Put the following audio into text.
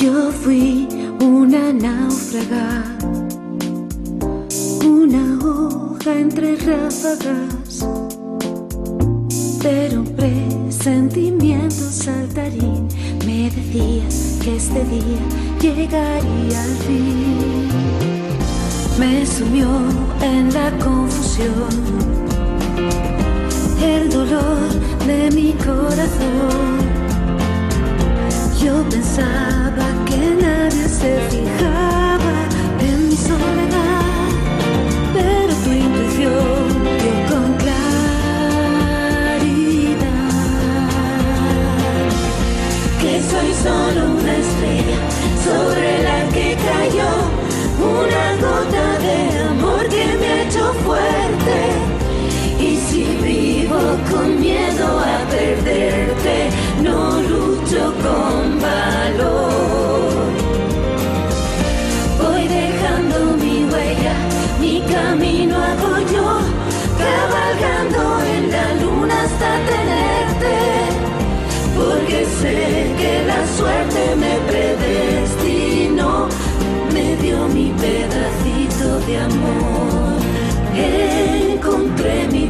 Yo fui una náufraga, una hoja entre ráfagas, pero un presentimiento saltarín me decía que este día llegaría al fin. Me sumió en la confusión el dolor de mi corazón. Yo pensaba solo una estrella sobre la que cayó una gota de amor que me ha hecho fuerte. Y si vivo con miedo a perderte, no lucho con valor. Voy dejando mi huella, mi camino hago yo, cabalgando en la luna hasta de amor. Encontré mi